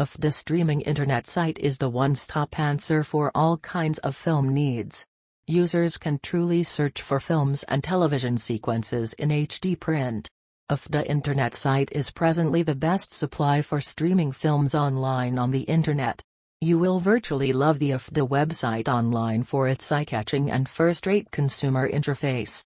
Afdah streaming internet site is the one-stop answer for all kinds of film needs. Users can truly search for films and television sequences in HD print. Afdah internet site is presently the best supply for streaming films online on the internet. You will virtually love the Afdah website online for its eye-catching and first-rate consumer interface.